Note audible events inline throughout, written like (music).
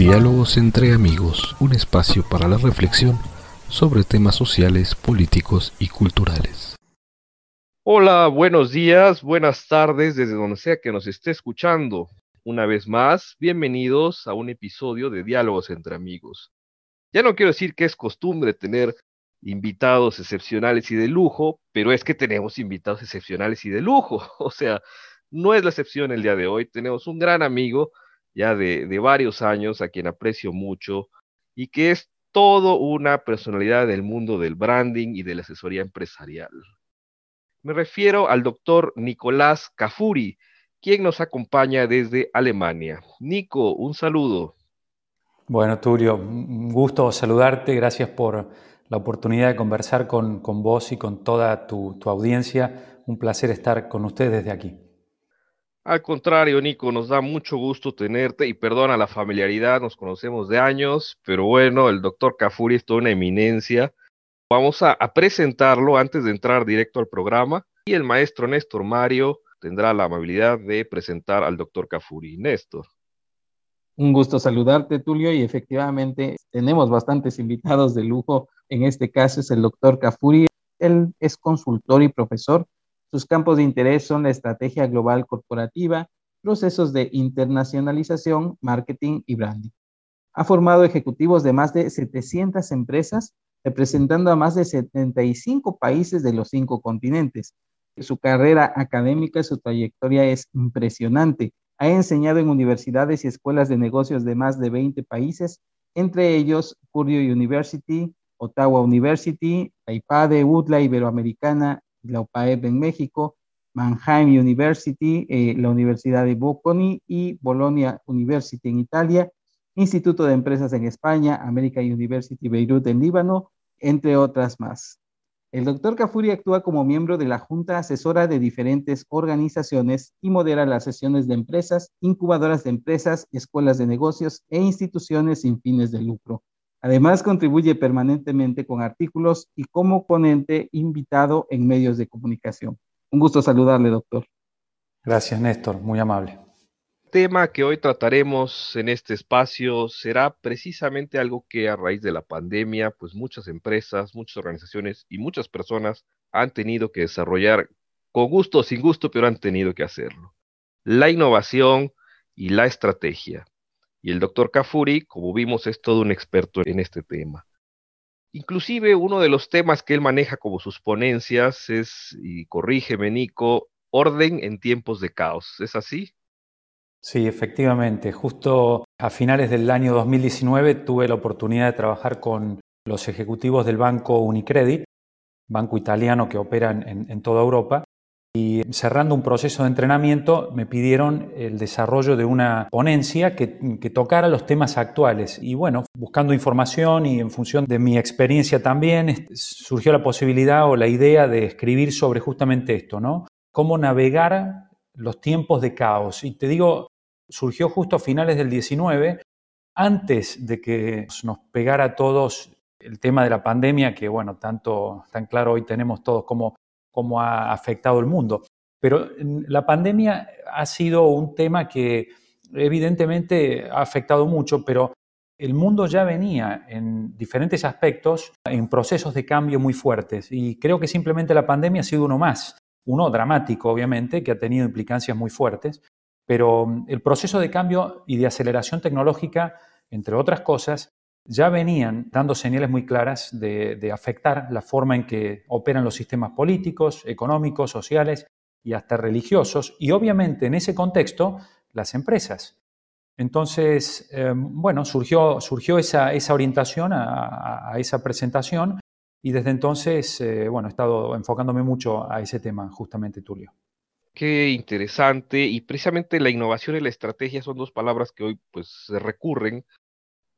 Diálogos entre amigos, un espacio para la reflexión sobre temas sociales, políticos y culturales. Hola, buenos días, buenas tardes, desde donde sea que nos esté escuchando. Una vez más, bienvenidos a un episodio de Diálogos entre amigos. Ya no quiero decir que es costumbre tener invitados excepcionales y de lujo, pero es que tenemos invitados excepcionales y de lujo. (laughs) O sea, no es la excepción el día de hoy. Tenemos un gran amigo ya de, de varios años, a quien aprecio mucho y que es todo una personalidad del mundo del branding y de la asesoría empresarial. Me refiero al doctor Nicolás Cafuri, quien nos acompaña desde Alemania. Nico, un saludo. Bueno, Tulio, un gusto saludarte. Gracias por la oportunidad de conversar con, con vos y con toda tu, tu audiencia. Un placer estar con ustedes desde aquí. Al contrario, Nico, nos da mucho gusto tenerte y perdona la familiaridad, nos conocemos de años, pero bueno, el doctor Cafuri es toda una eminencia. Vamos a, presentarlo antes de entrar directo al programa y el maestro Néstor Mario tendrá la amabilidad de presentar al doctor Cafuri. Néstor. Un gusto saludarte, Tulio, y efectivamente tenemos bastantes invitados de lujo. En este caso es el doctor Cafuri. Él es consultor y profesor sus campos de interés son la estrategia global corporativa, procesos de internacionalización, marketing y branding. Ha formado ejecutivos de más de 700 empresas, representando a más de 75 países de los cinco continentes. Su carrera académica, su trayectoria es impresionante. Ha enseñado en universidades y escuelas de negocios de más de 20 países, entre ellos Purdue University, Ottawa University, de UDLA Iberoamericana, la UPAEP en México, Mannheim University, eh, la Universidad de Bocconi y Bologna University en Italia, Instituto de Empresas en España, American University Beirut en Líbano, entre otras más. El doctor Cafuri actúa como miembro de la Junta Asesora de diferentes organizaciones y modera las sesiones de empresas, incubadoras de empresas, escuelas de negocios e instituciones sin fines de lucro. Además, contribuye permanentemente con artículos y como ponente invitado en medios de comunicación. Un gusto saludarle, doctor. Gracias, Néstor. Muy amable. El tema que hoy trataremos en este espacio será precisamente algo que a raíz de la pandemia, pues muchas empresas, muchas organizaciones y muchas personas han tenido que desarrollar con gusto o sin gusto, pero han tenido que hacerlo. La innovación y la estrategia. Y el doctor Cafuri, como vimos, es todo un experto en este tema. Inclusive uno de los temas que él maneja como sus ponencias es, y corrígeme Nico, orden en tiempos de caos. ¿Es así? Sí, efectivamente. Justo a finales del año 2019 tuve la oportunidad de trabajar con los ejecutivos del banco Unicredit, banco italiano que opera en, en toda Europa, y cerrando un proceso de entrenamiento me pidieron el desarrollo de una ponencia que, tocara los temas actuales. Y bueno, buscando información y en función de mi experiencia también, surgió la posibilidad o la idea de escribir sobre justamente esto, ¿no? Cómo navegar los tiempos de caos. Y te digo, surgió justo a finales del 19, antes de que nos pegara a todos el tema de la pandemia, que bueno, tanto tan claro hoy tenemos todos como cómo ha afectado el mundo. Pero la pandemia ha sido un tema que evidentemente ha afectado mucho, pero el mundo ya venía en diferentes aspectos en procesos de cambio muy fuertes y creo que simplemente la pandemia ha sido uno más, uno dramático obviamente, que ha tenido implicancias muy fuertes, pero el proceso de cambio y de aceleración tecnológica, entre otras cosas, ya venían dando señales muy claras de, afectar la forma en que operan los sistemas políticos, económicos, sociales y hasta religiosos, y obviamente en ese contexto las empresas. Entonces, eh, bueno, surgió, esa orientación a, esa presentación y desde entonces, eh, bueno, he estado enfocándome mucho a ese tema, justamente, Tulio. Qué interesante, y precisamente la innovación y la estrategia son dos palabras que hoy pues se recurren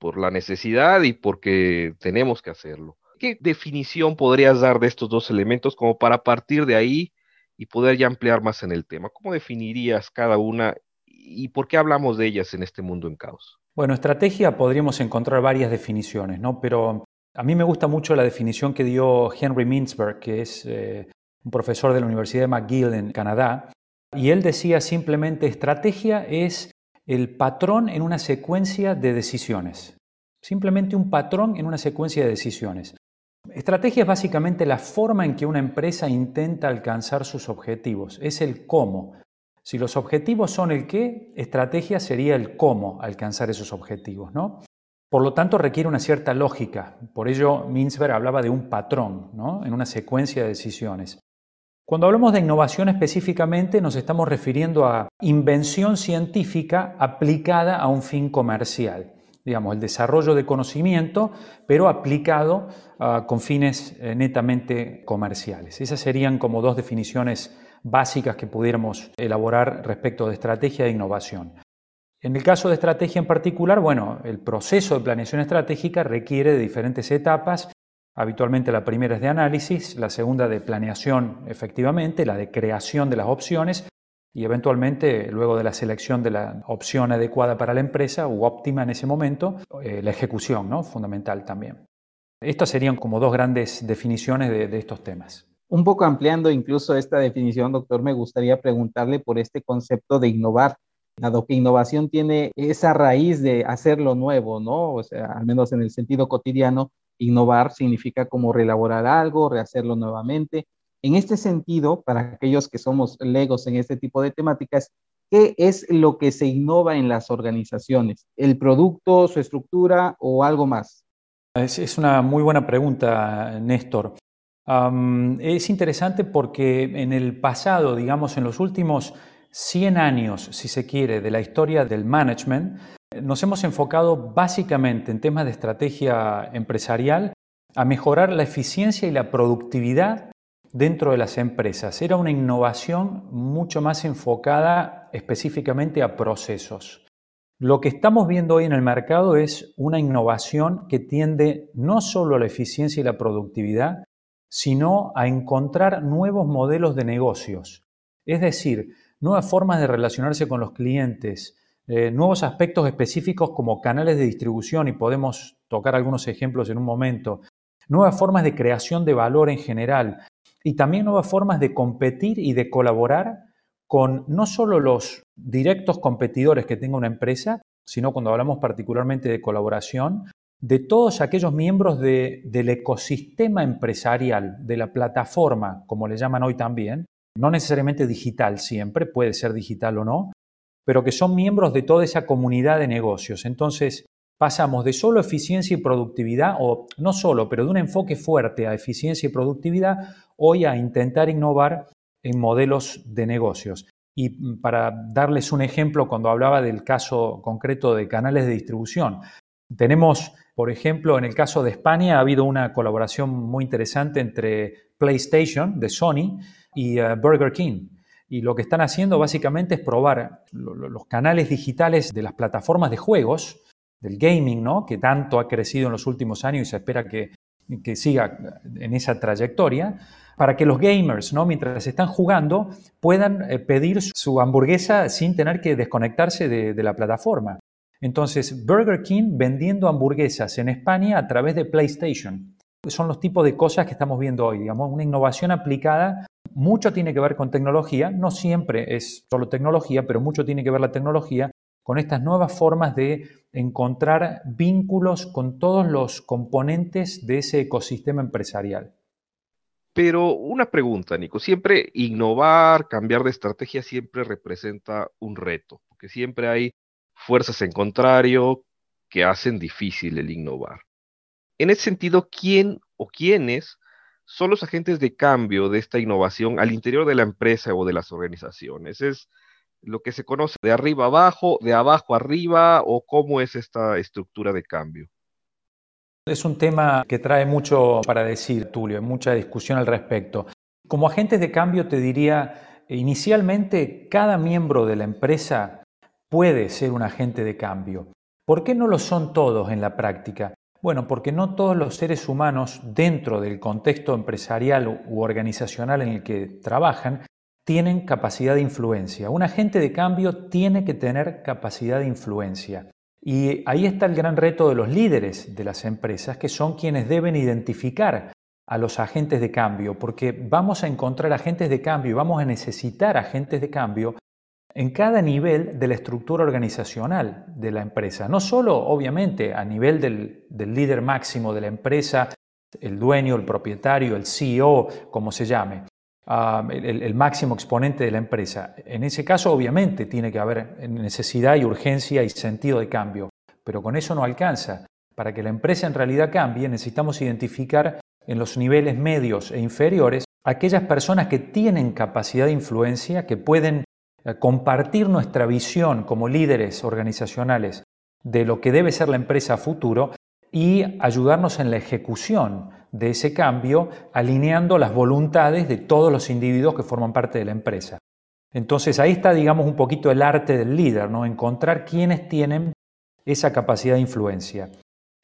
por la necesidad y porque tenemos que hacerlo. ¿Qué definición podrías dar de estos dos elementos como para partir de ahí y poder ya ampliar más en el tema? ¿Cómo definirías cada una y por qué hablamos de ellas en este mundo en caos? Bueno, estrategia podríamos encontrar varias definiciones, ¿no? Pero a mí me gusta mucho la definición que dio Henry Mintzberg, que es eh, un profesor de la Universidad de McGill en Canadá, y él decía simplemente estrategia es el patrón en una secuencia de decisiones. Simplemente un patrón en una secuencia de decisiones. Estrategia es básicamente la forma en que una empresa intenta alcanzar sus objetivos, es el cómo. Si los objetivos son el qué, estrategia sería el cómo alcanzar esos objetivos, ¿no? Por lo tanto, requiere una cierta lógica. Por ello, Mintzberg hablaba de un patrón, ¿no? En una secuencia de decisiones. Cuando hablamos de innovación específicamente, nos estamos refiriendo a invención científica aplicada a un fin comercial digamos, el desarrollo de conocimiento, pero aplicado ah, con fines eh, netamente comerciales. Esas serían como dos definiciones básicas que pudiéramos elaborar respecto de estrategia e innovación. En el caso de estrategia en particular, bueno, el proceso de planeación estratégica requiere de diferentes etapas. Habitualmente la primera es de análisis, la segunda de planeación efectivamente, la de creación de las opciones y eventualmente, luego de la selección de la opción adecuada para la empresa u óptima en ese momento, eh, la ejecución, ¿no? fundamental también. Estas serían como dos grandes definiciones de, estos temas. Un poco ampliando incluso esta definición, doctor, me gustaría preguntarle por este concepto de innovar, dado que innovación tiene esa raíz de hacer lo nuevo, ¿no? O sea, al menos en el sentido cotidiano, innovar significa como reelaborar algo, rehacerlo nuevamente, en este sentido, para aquellos que somos legos en este tipo de temáticas, ¿qué es lo que se innova en las organizaciones? ¿El producto, su estructura o algo más? Es, una muy buena pregunta, Néstor. es interesante porque en el pasado, digamos, en los últimos 100 años, si se quiere, de la historia del management, nos hemos enfocado básicamente en temas de estrategia empresarial a mejorar la eficiencia y la productividad dentro de las empresas. Era una innovación mucho más enfocada específicamente a procesos. Lo que estamos viendo hoy en el mercado es una innovación que tiende no solo a la eficiencia y la productividad, sino a encontrar nuevos modelos de negocios. Es decir, nuevas formas de relacionarse con los clientes, eh, nuevos aspectos específicos como canales de distribución, y podemos tocar algunos ejemplos en un momento, nuevas formas de creación de valor en general, y también nuevas formas de competir y de colaborar con no solo los directos competidores que tenga una empresa, sino cuando hablamos particularmente de colaboración, de todos aquellos miembros del ecosistema empresarial, de la plataforma, como le llaman hoy también, no necesariamente digital siempre, puede ser digital o no, pero que son miembros de toda esa comunidad de negocios. Entonces, pasamos de solo eficiencia y productividad, o no solo, pero de un enfoque fuerte a eficiencia y productividad, hoy a intentar innovar en modelos de negocios. Y mm, para darles un ejemplo, cuando hablaba del caso concreto de canales de distribución, tenemos, por ejemplo, en el caso de España ha habido una colaboración muy interesante entre PlayStation de Sony y eh, Burger King. Y lo que están haciendo básicamente es probar los canales digitales de las plataformas de juegos del gaming, ¿no? que tanto ha crecido en los últimos años y se espera que, que siga en esa trayectoria, para que los gamers, ¿no? mientras están jugando, puedan eh, pedir su hamburguesa sin tener que desconectarse de, de la plataforma. Entonces, Burger King vendiendo hamburguesas en España a través de PlayStation. Son los tipos de cosas que estamos viendo hoy, digamos, una innovación aplicada. Mucho tiene que ver con tecnología, no siempre es solo tecnología, pero mucho tiene que ver la tecnología con estas nuevas formas de encontrar vínculos con todos los componentes de ese ecosistema empresarial. Pero una pregunta, Nico, siempre innovar, cambiar de estrategia siempre representa un reto, porque siempre hay fuerzas en contrario que hacen difícil el innovar. En ese sentido, ¿quién o quiénes son los agentes de cambio de esta innovación al interior de la empresa o de las organizaciones? ¿Es lo que se conoce de arriba abajo, de abajo arriba, o cómo es esta estructura de cambio? Es un tema que trae mucho para decir, Tulio, hay mucha discusión al respecto. Como agentes de cambio te diría, inicialmente cada miembro de la empresa puede ser un agente de cambio. ¿Por qué no lo son todos en la práctica? Bueno, porque no todos los seres humanos dentro del contexto empresarial u organizacional en el que trabajan tienen capacidad de influencia. Un agente de cambio tiene que tener capacidad de influencia. Y ahí está el gran reto de los líderes de las empresas, que son quienes deben identificar a los agentes de cambio, porque vamos a encontrar agentes de cambio y vamos a necesitar agentes de cambio en cada nivel de la estructura organizacional de la empresa. No solo, obviamente, a nivel del, líder máximo de la empresa, el dueño, el propietario, el CEO, como se llame, ah, el, máximo exponente de la empresa. En ese caso, obviamente, tiene que haber necesidad y urgencia y sentido de cambio, pero con eso no alcanza. Para que la empresa en realidad cambie, necesitamos identificar en los niveles medios e inferiores aquellas personas que tienen capacidad de influencia, que pueden compartir nuestra visión como líderes organizacionales de lo que debe ser la empresa a futuro y ayudarnos en la ejecución de ese cambio, alineando las voluntades de todos los individuos que forman parte de la empresa. Entonces ahí está, digamos, un poquito el arte del líder, ¿no? Encontrar quiénes tienen esa capacidad de influencia.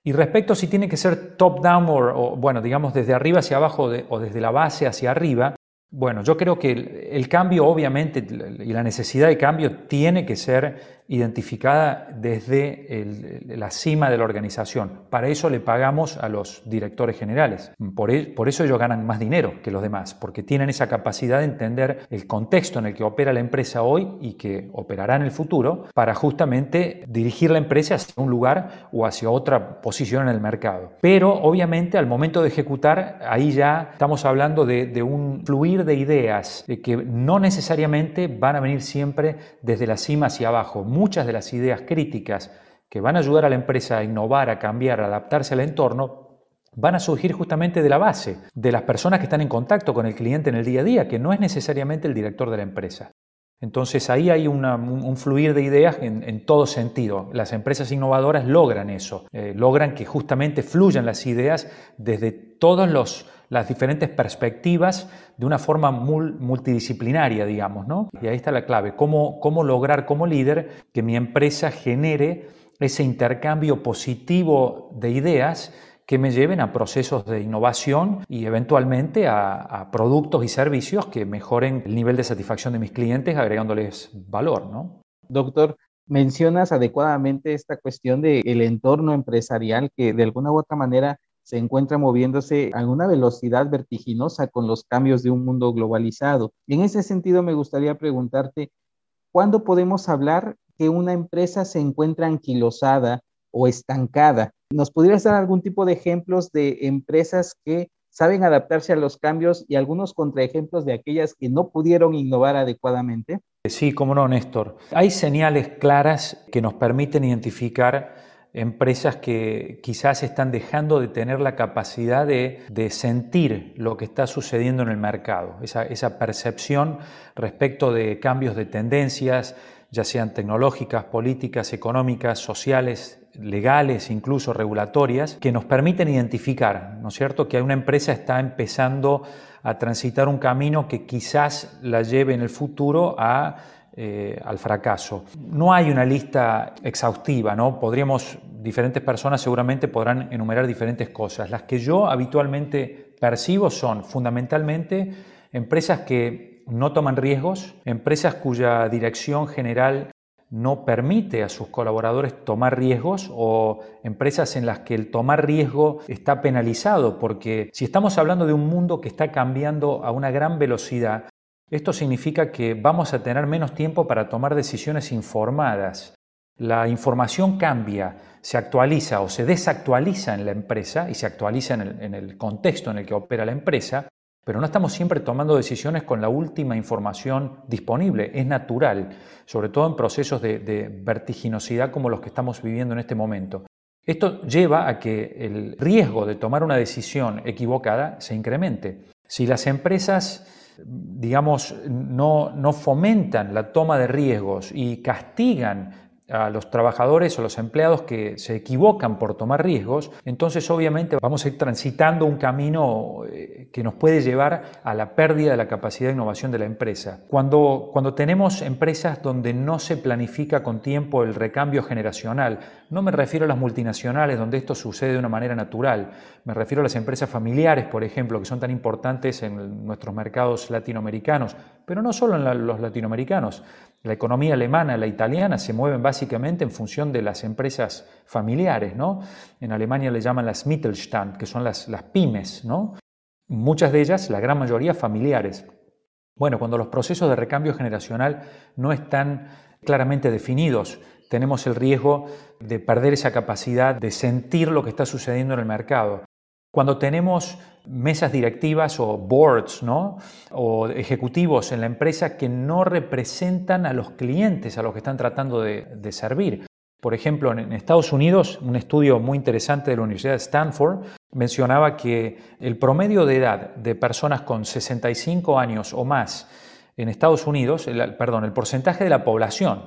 Y respecto a si tiene que ser top-down o, bueno, digamos, desde arriba hacia abajo o desde la base hacia arriba, bueno, yo creo que el, cambio, obviamente, y la necesidad de cambio tiene que ser identificada desde la cima de la organización. Para eso le pagamos a los directores generales. Por, e, por, eso ellos ganan más dinero que los demás, porque tienen esa capacidad de entender el contexto en el que opera la empresa hoy y que operará en el futuro para justamente dirigir la empresa hacia un lugar o hacia otra posición en el mercado. Pero obviamente al momento de ejecutar, ahí ya estamos hablando de, de un fluir de ideas que no necesariamente van a venir siempre desde la cima hacia abajo. Muchas de las ideas críticas que van a ayudar a la empresa a innovar, a cambiar, a adaptarse al entorno, van a surgir justamente de la base, de las personas que están en contacto con el cliente en el día a día, que no es necesariamente el director de la empresa. Entonces ahí hay un, fluir de ideas en, todo sentido. Las empresas innovadoras logran eso, eh, logran que justamente fluyan las ideas desde todas las diferentes perspectivas de una forma multidisciplinaria, digamos. ¿no? Y ahí está la clave, cómo, cómo lograr como líder que mi empresa genere ese intercambio positivo de ideas que me lleven a procesos de innovación y eventualmente a, productos y servicios que mejoren el nivel de satisfacción de mis clientes agregándoles valor, ¿no? Doctor, mencionas adecuadamente esta cuestión del entorno empresarial que de alguna u otra manera se encuentra moviéndose a una velocidad vertiginosa con los cambios de un mundo globalizado. En ese sentido, me gustaría preguntarte, ¿cuándo podemos hablar que una empresa se encuentra anquilosada o estancada? ¿Nos pudieras dar algún tipo de ejemplos de empresas que saben adaptarse a los cambios y algunos contraejemplos de aquellas que no pudieron innovar adecuadamente? Sí, cómo no, Néstor. Hay señales claras que nos permiten identificar empresas que quizás están dejando de tener la capacidad de, sentir lo que está sucediendo en el mercado, esa, esa percepción respecto de cambios de tendencias, ya sean tecnológicas, políticas, económicas, sociales, legales, incluso regulatorias, que nos permiten identificar, ¿no es cierto?, que una empresa está empezando a transitar un camino que quizás la lleve en el futuro a, eh, al fracaso. No hay una lista exhaustiva, ¿no? Podríamos, diferentes personas seguramente podrán enumerar diferentes cosas. Las que yo habitualmente percibo son fundamentalmente empresas que no toman riesgos, empresas cuya dirección general no permite a sus colaboradores tomar riesgos o empresas en las que el tomar riesgo está penalizado, porque si estamos hablando de un mundo que está cambiando a una gran velocidad, esto significa que vamos a tener menos tiempo para tomar decisiones informadas. La información cambia, se actualiza o se desactualiza en la empresa y se actualiza en el, contexto en el que opera la empresa pero no estamos siempre tomando decisiones con la última información disponible. Es natural, sobre todo en procesos de, vertiginosidad como los que estamos viviendo en este momento. Esto lleva a que el riesgo de tomar una decisión equivocada se incremente. Si las empresas, digamos, no, no fomentan la toma de riesgos y castigan a los trabajadores o los empleados que se equivocan por tomar riesgos, entonces obviamente vamos a ir transitando un camino eh, que nos puede llevar a la pérdida de la capacidad de innovación de la empresa. Cuando, cuando tenemos empresas donde no se planifica con tiempo el recambio generacional, no me refiero a las multinacionales donde esto sucede de una manera natural, me refiero a las empresas familiares, por ejemplo, que son tan importantes en nuestros mercados latinoamericanos, pero no solo en los latinoamericanos. La economía alemana, la italiana, se mueven básicamente en función de las empresas familiares. ¿no? En Alemania le llaman las Mittelstand, que son las, las pymes. ¿no? Muchas de ellas, la gran mayoría, familiares. Bueno, cuando los procesos de recambio generacional no están claramente definidos, tenemos el riesgo de perder esa capacidad de sentir lo que está sucediendo en el mercado. Cuando tenemos mesas directivas o boards ¿no? o ejecutivos en la empresa que no representan a los clientes a los que están tratando de, servir. Por ejemplo, en Estados Unidos, un estudio muy interesante de la Universidad de Stanford mencionaba que el promedio de edad de personas con 65 años o más en Estados Unidos, el, perdón, el porcentaje de la población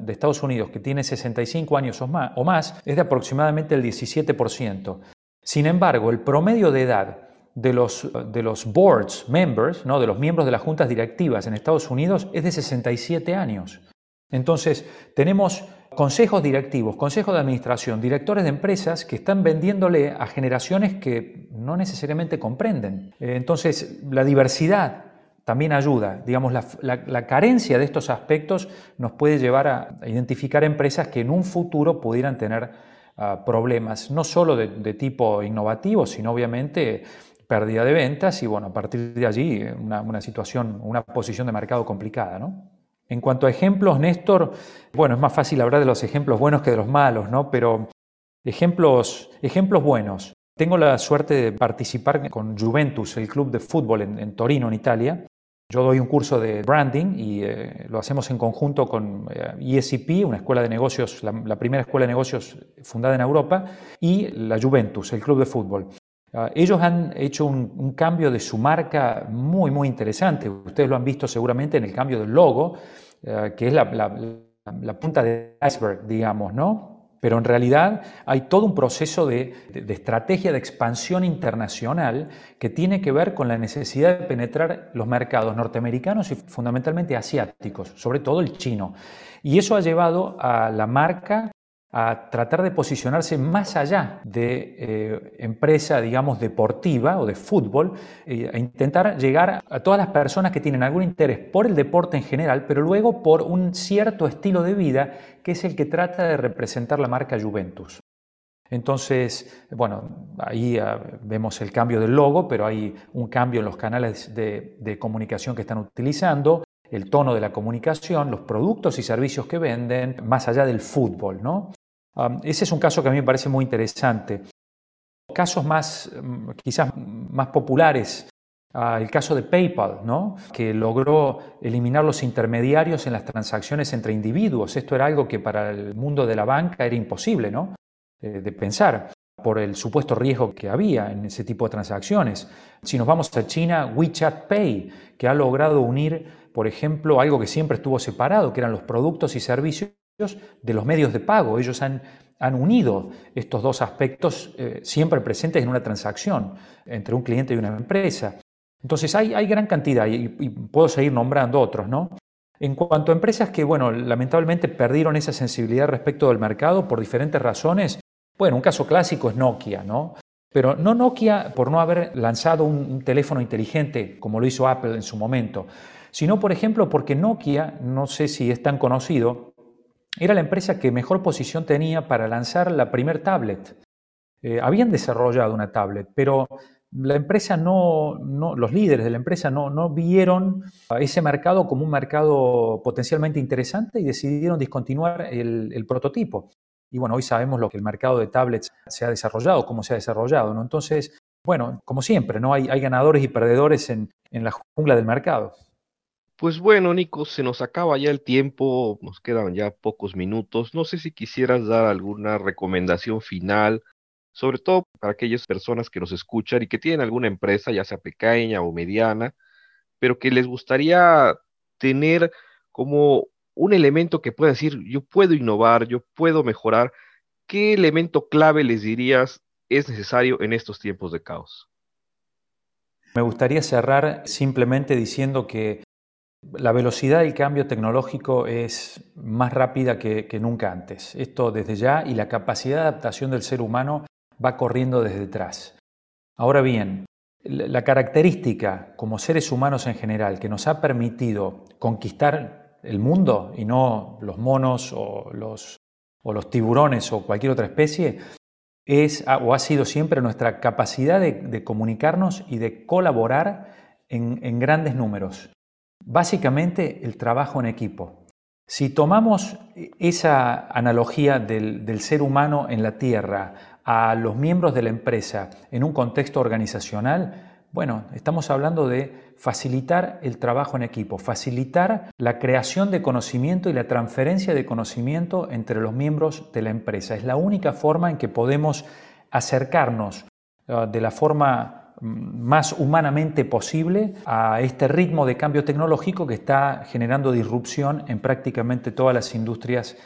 de Estados Unidos que tiene 65 años o más, o más es de aproximadamente el 17%. Sin embargo, el promedio de edad de los, de los boards members, ¿no? de los miembros de las juntas directivas en Estados Unidos, es de 67 años. Entonces, tenemos consejos directivos, consejos de administración, directores de empresas que están vendiéndole a generaciones que no necesariamente comprenden. Eh, entonces, la diversidad también ayuda. Digamos, la, carencia de estos aspectos nos puede llevar a identificar empresas que en un futuro pudieran tener ah, problemas, no solo de, tipo innovativo, sino obviamente pérdida de ventas y bueno, a partir de allí una, una situación, una posición de mercado complicada, ¿no? En cuanto a ejemplos, Néstor, bueno, es más fácil hablar de los ejemplos buenos que de los malos, ¿no? Pero ejemplos, ejemplos buenos. Tengo la suerte de participar con Juventus, el club de fútbol en Torino, en Italia, yo doy un curso de branding y eh, lo hacemos en conjunto con eh, e una escuela de negocios, la, primera escuela de negocios fundada en Europa, y la Juventus, el club de fútbol. Ah, ellos han hecho un, cambio de su marca muy, muy interesante. Ustedes lo han visto seguramente en el cambio del logo, eh, que es la, la punta del iceberg, digamos, ¿no? Pero en realidad hay todo un proceso de, estrategia de expansión internacional que tiene que ver con la necesidad de penetrar los mercados norteamericanos y fundamentalmente asiáticos, sobre todo el chino. Y eso ha llevado a la marca a tratar de posicionarse más allá de eh, empresa, digamos, deportiva o de fútbol, eh, e intentar llegar a todas las personas que tienen algún interés por el deporte en general, pero luego por un cierto estilo de vida que es el que trata de representar la marca Juventus. Entonces, bueno, ahí ah, vemos el cambio del logo, pero hay un cambio en los canales de, de comunicación que están utilizando, el tono de la comunicación, los productos y servicios que venden, más allá del fútbol, ¿no? Ese es un caso que a mí me parece muy interesante. Casos más, mm, quizás más populares, ah, el caso de PayPal, ¿no? que logró eliminar los intermediarios en las transacciones entre individuos. Esto era algo que para el mundo de la banca era imposible ¿no? Eh, de pensar por el supuesto riesgo que había en ese tipo de transacciones. Si nos vamos a China, WeChat Pay, que ha logrado unir, por ejemplo, algo que siempre estuvo separado, que eran los productos y servicios de los medios de pago. Ellos han, han unido estos dos aspectos eh, siempre presentes en una transacción entre un cliente y una empresa. Entonces hay, hay gran cantidad y, puedo seguir nombrando otros, ¿no? En cuanto a empresas que, bueno, lamentablemente perdieron esa sensibilidad respecto del mercado por diferentes razones, bueno, un caso clásico es Nokia, ¿no? Pero no Nokia por no haber lanzado un teléfono inteligente como lo hizo Apple en su momento, sino, por ejemplo, porque Nokia, no sé si es tan conocido, era la empresa que mejor posición tenía para lanzar la primer tablet. Eh, habían desarrollado una tablet, pero la empresa no, los líderes de la empresa no, no vieron ese mercado como un mercado potencialmente interesante y decidieron discontinuar el, prototipo. Y bueno, hoy sabemos lo que el mercado de tablets se ha desarrollado, cómo se ha desarrollado. ¿no? Entonces, bueno, como siempre, ¿no? hay, ganadores y perdedores en la jungla del mercado. Pues bueno, Nico, se nos acaba ya el tiempo, nos quedan ya pocos minutos. No sé si quisieras dar alguna recomendación final, sobre todo para aquellas personas que nos escuchan y que tienen alguna empresa, ya sea pequeña o mediana, pero que les gustaría tener como un elemento que pueda decir, yo puedo innovar, yo puedo mejorar. ¿Qué elemento clave les dirías es necesario en estos tiempos de caos? Me gustaría cerrar simplemente diciendo que la velocidad del cambio tecnológico es más rápida que, nunca antes. Esto desde ya y la capacidad de adaptación del ser humano va corriendo desde detrás. Ahora bien, la característica como seres humanos en general que nos ha permitido conquistar el mundo y no los monos o los, tiburones o cualquier otra especie es o ha sido siempre nuestra capacidad de, comunicarnos y de colaborar en grandes números. Básicamente el trabajo en equipo. Si tomamos esa analogía del, ser humano en la Tierra a los miembros de la empresa en un contexto organizacional, bueno, estamos hablando de facilitar el trabajo en equipo, facilitar la creación de conocimiento y la transferencia de conocimiento entre los miembros de la empresa. Es la única forma en que podemos acercarnos uh, de la forma más humanamente posible a este ritmo de cambio tecnológico que está generando disrupción en prácticamente todas las industrias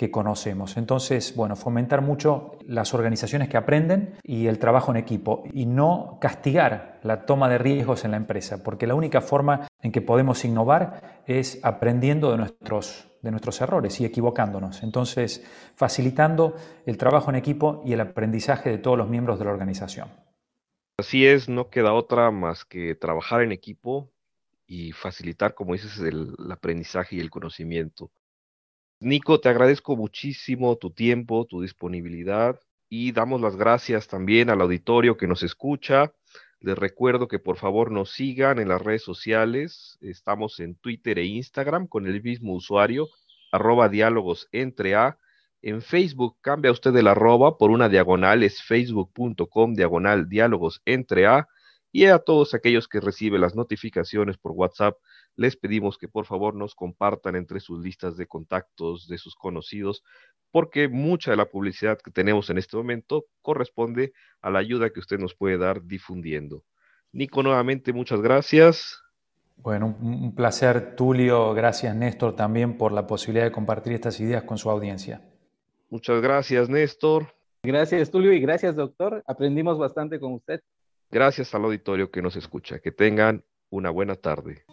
que conocemos. Entonces, bueno, fomentar mucho las organizaciones que aprenden y el trabajo en equipo y no castigar la toma de riesgos en la empresa, porque la única forma en que podemos innovar es aprendiendo de nuestros, de nuestros errores y equivocándonos. Entonces, facilitando el trabajo en equipo y el aprendizaje de todos los miembros de la organización. Así es, no queda otra más que trabajar en equipo y facilitar, como dices, el, aprendizaje y el conocimiento. Nico, te agradezco muchísimo tu tiempo, tu disponibilidad y damos las gracias también al auditorio que nos escucha. Les recuerdo que por favor nos sigan en las redes sociales. Estamos en Twitter e Instagram con el mismo usuario, arroba diálogos entre en Facebook cambia usted el arroba por una diagonal, es facebook.com diagonal diálogos entre A. Y a todos aquellos que reciben las notificaciones por WhatsApp, les pedimos que por favor nos compartan entre sus listas de contactos de sus conocidos, porque mucha de la publicidad que tenemos en este momento corresponde a la ayuda que usted nos puede dar difundiendo. Nico, nuevamente muchas gracias. Bueno, un placer, Tulio. Gracias, Néstor, también por la posibilidad de compartir estas ideas con su audiencia. Muchas gracias, Néstor. Gracias, Tulio, y gracias, doctor. Aprendimos bastante con usted. Gracias al auditorio que nos escucha. Que tengan una buena tarde.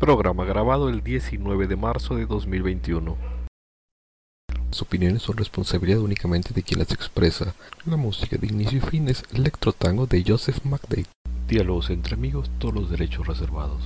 Programa grabado el 19 de marzo de 2021. Las opiniones son responsabilidad únicamente de quien las expresa. La música de inicio y fin es Electro Tango de Joseph McDade. Diálogos entre amigos, todos los derechos reservados.